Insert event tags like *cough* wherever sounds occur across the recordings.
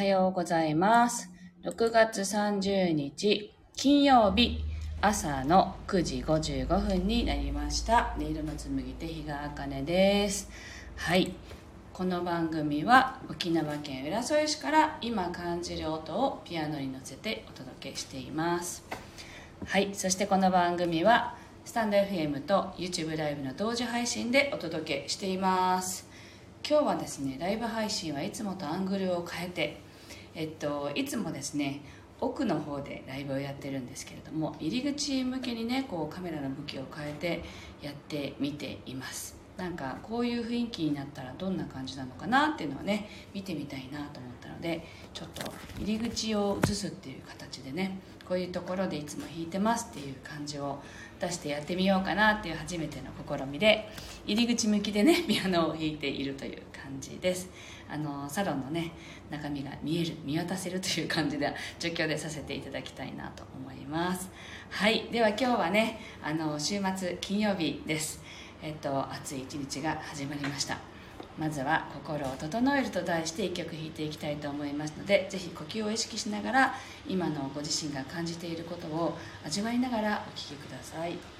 はようございます。6月30日金曜日朝の9時55分になりました。音色の紡手日川茜です。はい。この番組は沖縄県浦添市から今感じる音をピアノに乗せてお届けしています。はい。そしてこの番組はスタンド FM と YouTube ライブの同時配信でお届けしています。今日はですねライブ配信はいつもとアングルを変えて、えっと、いつもですね奥の方でライブをやってるんですけれども入り口向けにねこうカメラの向きを変えてやってみています。なんかこういう雰囲気になったらどんな感じなのかなっていうのをね見てみたいなと思ったのでちょっと入り口を映すっていう形でねこういうところでいつも弾いてますっていう感じを出してやってみようかなっていう初めての試みで入り口向きでねピアノを弾いているという感じです。あのサロンのね中身が見える見渡せるという感じで状況でさせていただきたいなと思います。はい。では今日はねあの週末金曜日です。えっと暑い一日が始まりました。まずは「心を整える」と題して1曲弾いていきたいと思いますのでぜひ呼吸を意識しながら今のご自身が感じていることを味わいながらお聴きください。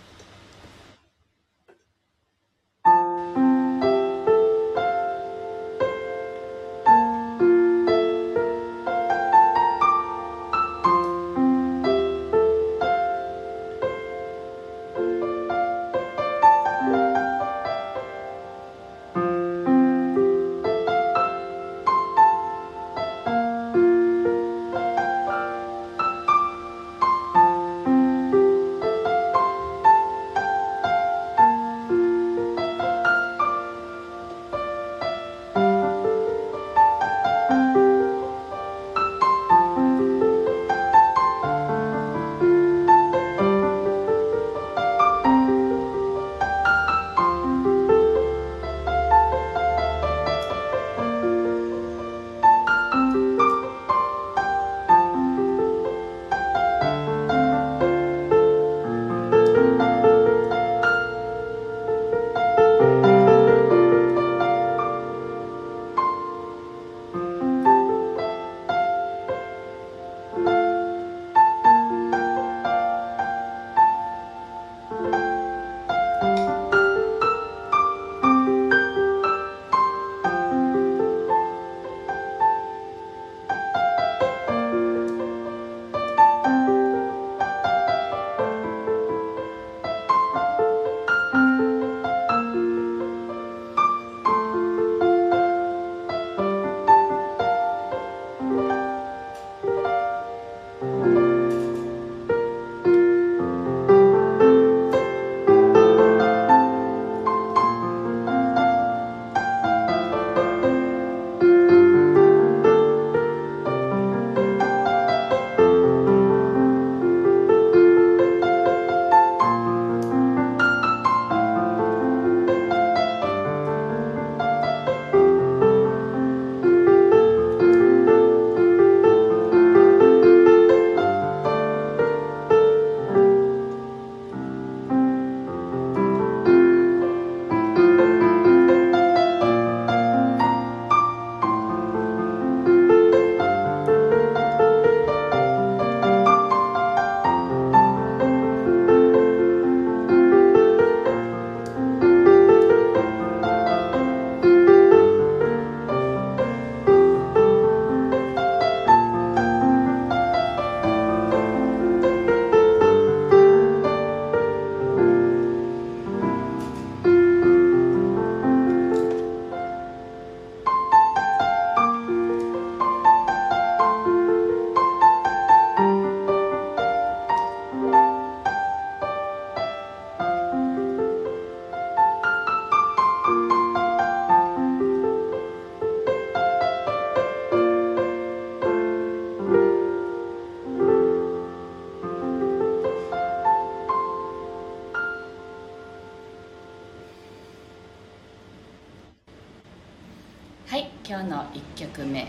今日の1曲目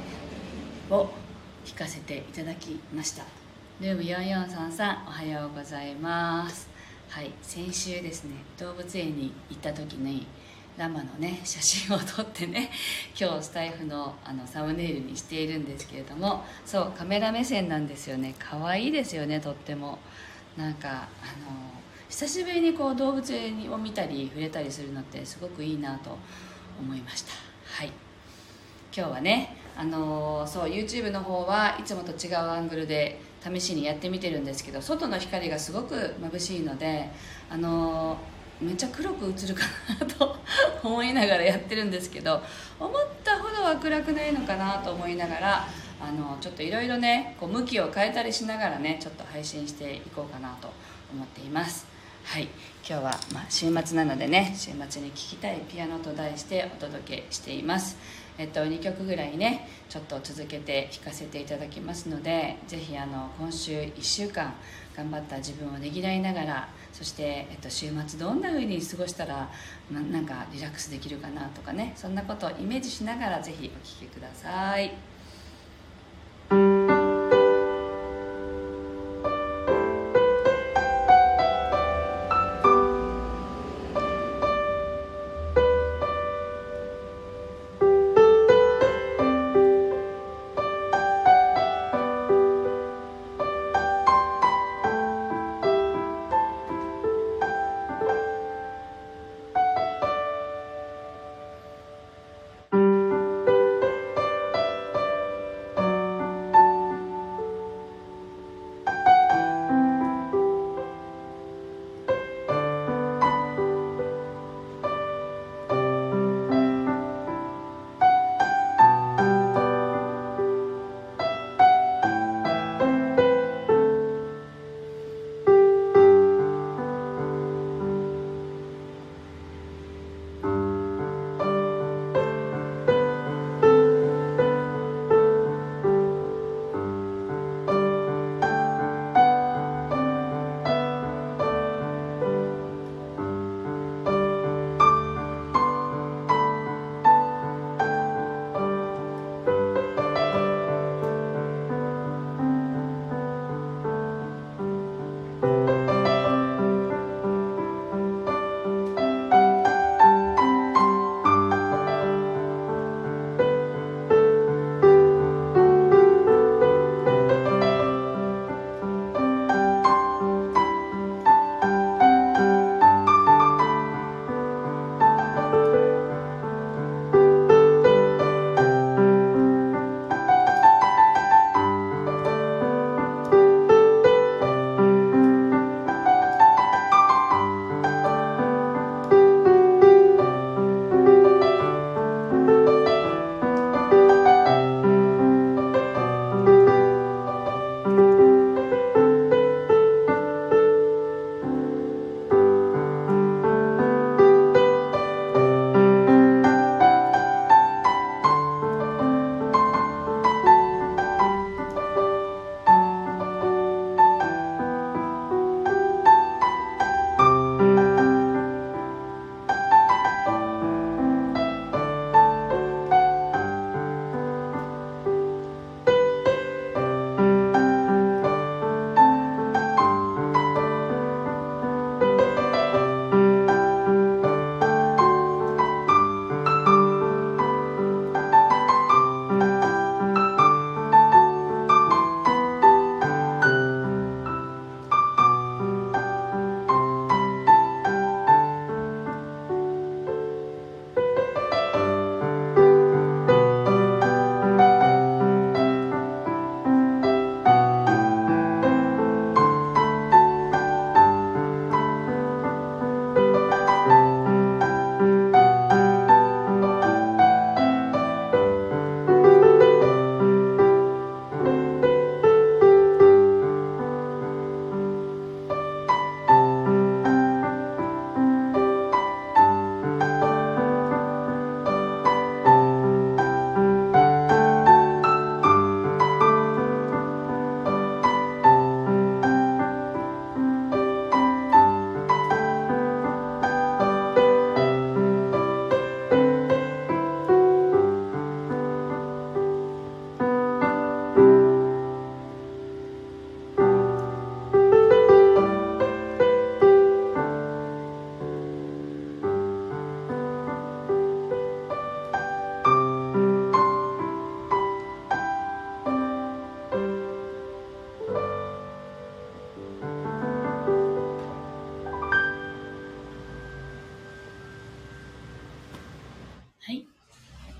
を弾かせていただきました。ルーム4433おはようございます。はい先週ですね動物園に行った時にラマのね写真を撮ってね *laughs* 今日スタイフのあのサムネイルにしているんですけれどもそうカメラ目線なんですよね。可愛いですよねとっても。なんかあの久しぶりにこう動物を見たり触れたりするのってすごくいいなと思いました。はい。今日はねあのそう YouTube の方はいつもと違うアングルで試しにやってみてるんですけど外の光がすごく眩しいのであのめっちゃ黒く映るかなと思いながらやってるんですけど思ったほどは暗くないのかなと思いながらあのちょっといろいろねこう向きを変えたりしながらねちょっと配信していこうかなと思っています。はい。今日は、まあ、週末なのでね週末に聴きたいピアノと題してお届けしています。えっと、2曲ぐらいねちょっと続けて弾かせていただきますのでぜひあの今週1週間頑張った自分をねぎらいながらそして、えっと、週末どんな風に過ごしたらなんかリラックスできるかなとかねそんなことをイメージしながらぜひお聴きくださ。い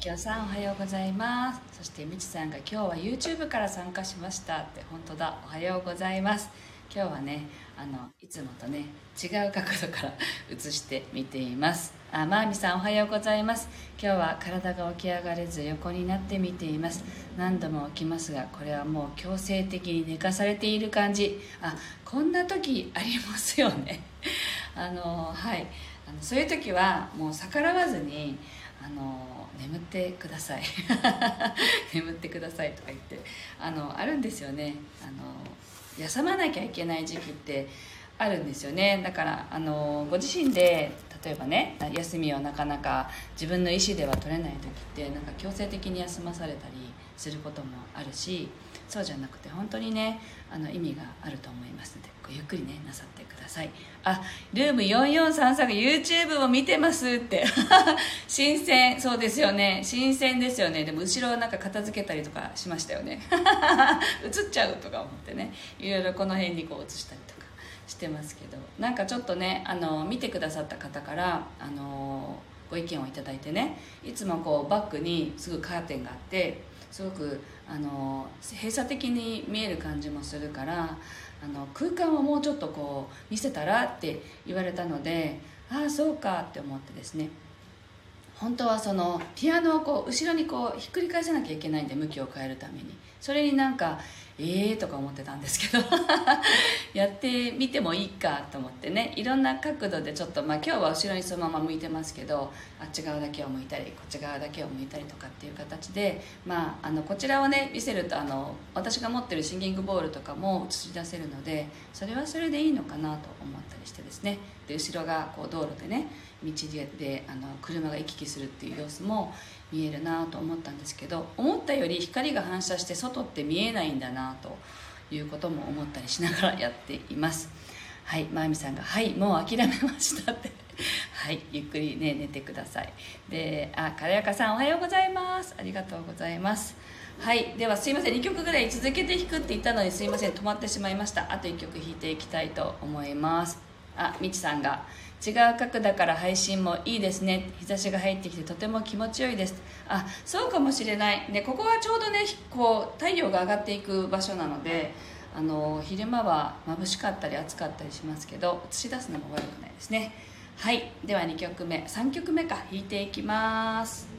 きょうさんおはようございます。そしてみちさんが今日は YouTube から参加しましたって本当だ。おはようございます。今日はねあのいつもとね違う角度から映してみています。あまーみさんおはようございます。今日は体が起き上がれず横になってみています。何度も起きますがこれはもう強制的に寝かされている感じ。あこんな時ありますよね。あのはい。あのそういう時はもう逆らわずにあの眠ってください。*laughs* 眠ってくださいとか言ってあのあるんですよね。あの休まなきゃいけない時期ってあるんですよね。だからあのご自身で例えばね休みをなかなか自分の意思では取れない時ってなんか強制的に休まされたりすることもあるしそうじゃなくて本当にねあの意味があると思いますのでごゆっくりねなさってください。あルーム4433 YouTube を見てますって。*laughs* 新鮮。そうですよね。新鮮ですよね。でも後ろなんか片付けたりとかしましたよね。*laughs* 映っちゃうとか思ってね。いろいろこの辺にこう映したりとかしてますけど。なんかちょっとねあの見てくださった方からあのご意見をいただいてねいつもこうバッグにすぐカーテンがあってすごくあの閉鎖的に見える感じもするからあの空間をもうちょっとこう見せたらって言われたのでああそうかって思ってですね。本当はそのピアノをこう後ろにこうひっくり返さなきゃいけないんで向きを変えるために。それになんかえー、とか思ってたんですけど *laughs* やってみてもいいかと思ってね。いろんな角度でちょっと、まあ、今日は後ろにそのまま向いてますけどあっち側だけを向いたりこっち側だけを向いたりとかっていう形で、まあ、あのこちらをね見せるとあの私が持ってるシンギングボールとかも映し出せるのでそれはそれでいいのかなと思ったりしてですね。で後ろがこう道路でね道であの車が行き来するっていう様子も見えるなと思ったんですけど思ったより光が反射して外って見えないんだなということも思ったりしながらやっています。*laughs* はいまゆみさんが「はいもう諦めました」って。*laughs* はいゆっくりね寝てください。であ軽やかさんおはようございます。ありがとうございます。はいではすいません。2曲ぐらい続けて弾くって言ったのにすいません止まってしまいました。あと1曲弾いていきたいと思います。あみちさんが違う角度から配信もいいですね。日差しが入ってきてとても気持ちよいです。あそうかもしれない。でここはちょうどねこう太陽が上がっていく場所なのであの昼間は眩しかったり暑かったりしますけど映し出すのも悪くないですね。はい。では2曲目。3曲目か。弾いていきます。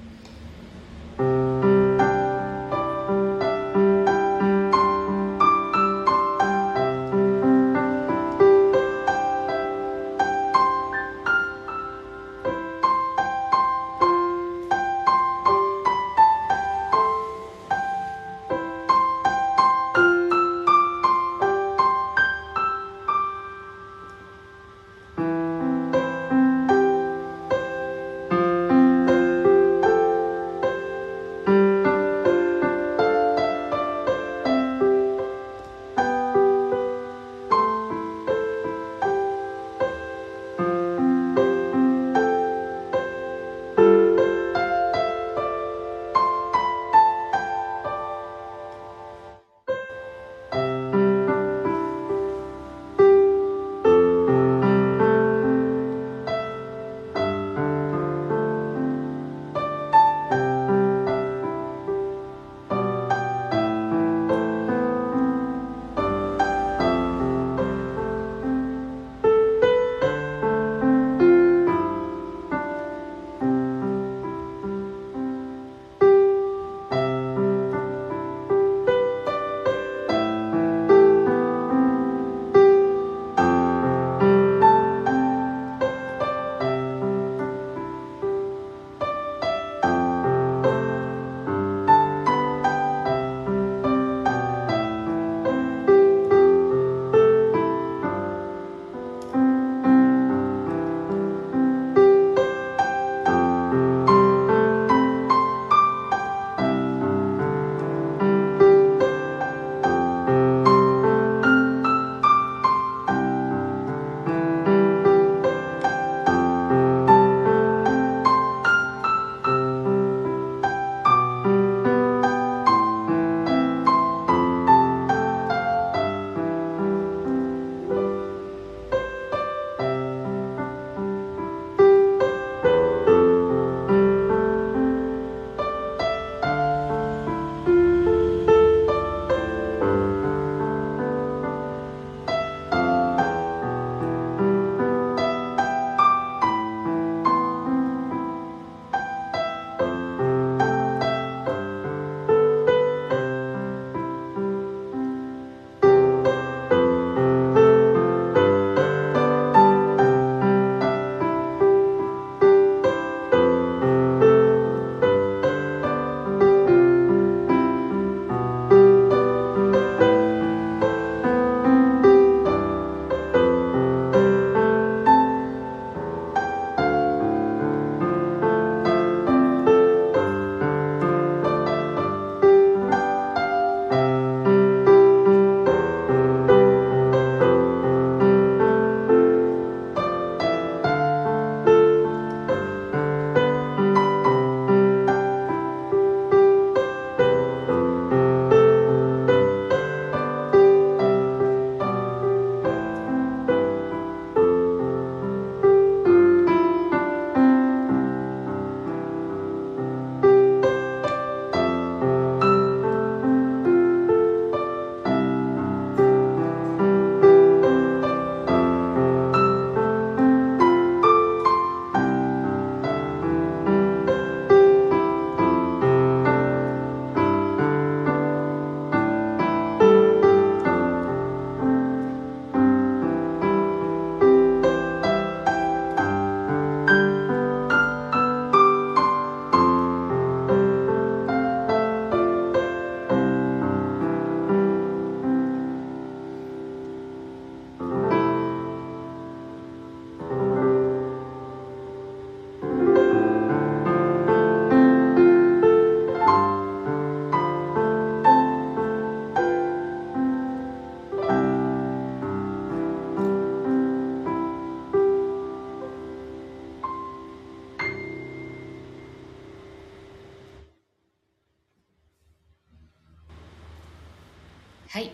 はい。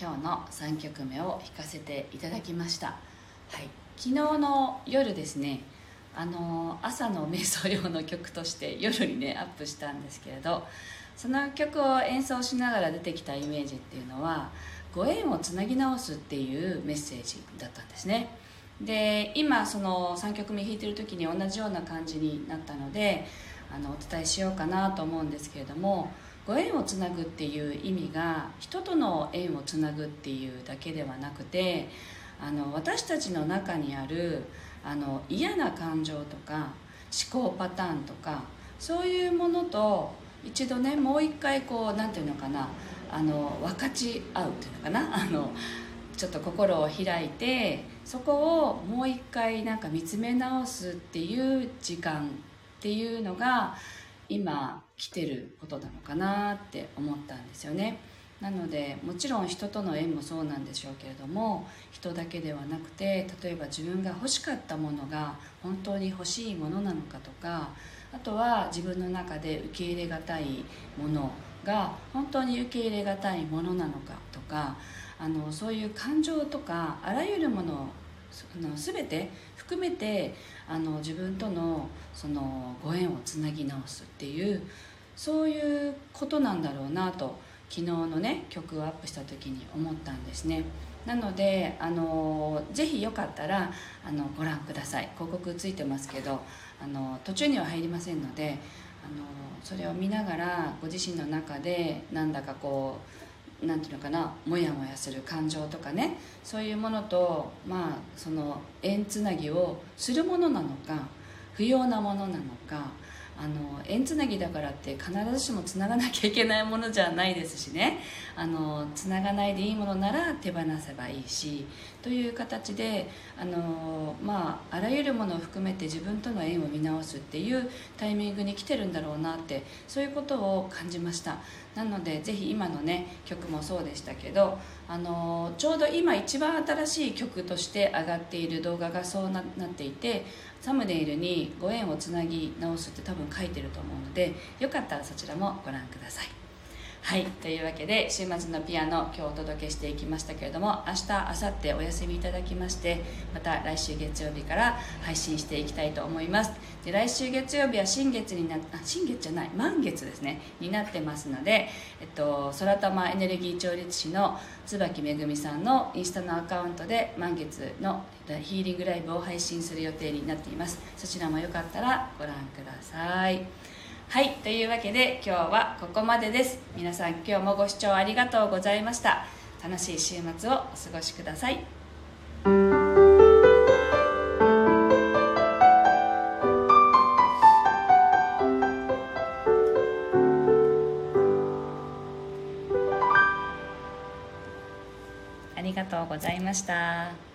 今日の3曲目を弾かせていただきました、はい、昨日の夜ですねあの朝の瞑想用の曲として夜にねアップしたんですけれどその曲を演奏しながら出てきたイメージっていうのはご縁をつなぎ直すっていうメッセージだったんですね。で今その3曲目弾いてる時に同じような感じになったのであのお伝えしようかなと思うんですけれどもご縁をつなぐっていう意味が人との縁をつなぐっていうだけではなくてあの私たちの中にあるあの嫌な感情とか思考パターンとかそういうものと一度ねもう一回こう何て言うのかなあの分かち合うっていうのかな *laughs* あのちょっと心を開いてそこをもう一回なんか見つめ直すっていう時間っていうのが今来てることなのかなって思ったんですよね。なのでもちろん人との縁もそうなんでしょうけれども人だけではなくて例えば自分が欲しかったものが本当に欲しいものなのかとかあとは自分の中で受け入れがたいものが本当に受け入れがたいものなのかとかあのそういう感情とかあらゆるものの全て含めてあの自分とのそのご縁をつなぎ直すっていうそういうことなんだろうなと昨日のね曲をアップした時に思ったんですね。なのであのぜひよかったらあのご覧ください。広告ついてますけどあの途中には入りませんのであのそれを見ながらご自身の中でなんだかこうなんていうのかなモヤモヤする感情とかねそういうものとまあその縁つなぎをするものなのか不要なものなのかあの縁つなぎだからって必ずしもつながなきゃいけないものじゃないですしね。あのつながないでいいものなら手放せばいいしという形であの、まあ、あらゆるものを含めて自分との縁を見直すっていうタイミングに来てるんだろうなってそういうことを感じました。なのでぜひ今のね曲もそうでしたけどあのちょうど今一番新しい曲として上がっている動画がそうなっていてサムネイルにご縁をつなぎ直すって多分書いてると思うのでよかったらそちらもご覧ください。はいというわけで週末のピアノ今日お届けしていきましたけれども明日明後日お休みいただきましてまた来週月曜日から配信していきたいと思います。で来週月曜日は新月になあ新月じゃない満月ですねになってますので、えっと、空玉エネルギー調律師の椿めぐみさんのインスタのアカウントで満月のヒーリングライブを配信する予定になっています。そちらもよかったらご覧ください。はいというわけで今日はここまでです。皆さん今日もご視聴ありがとうございました。楽しい週末をお過ごしください。ありがとうございました。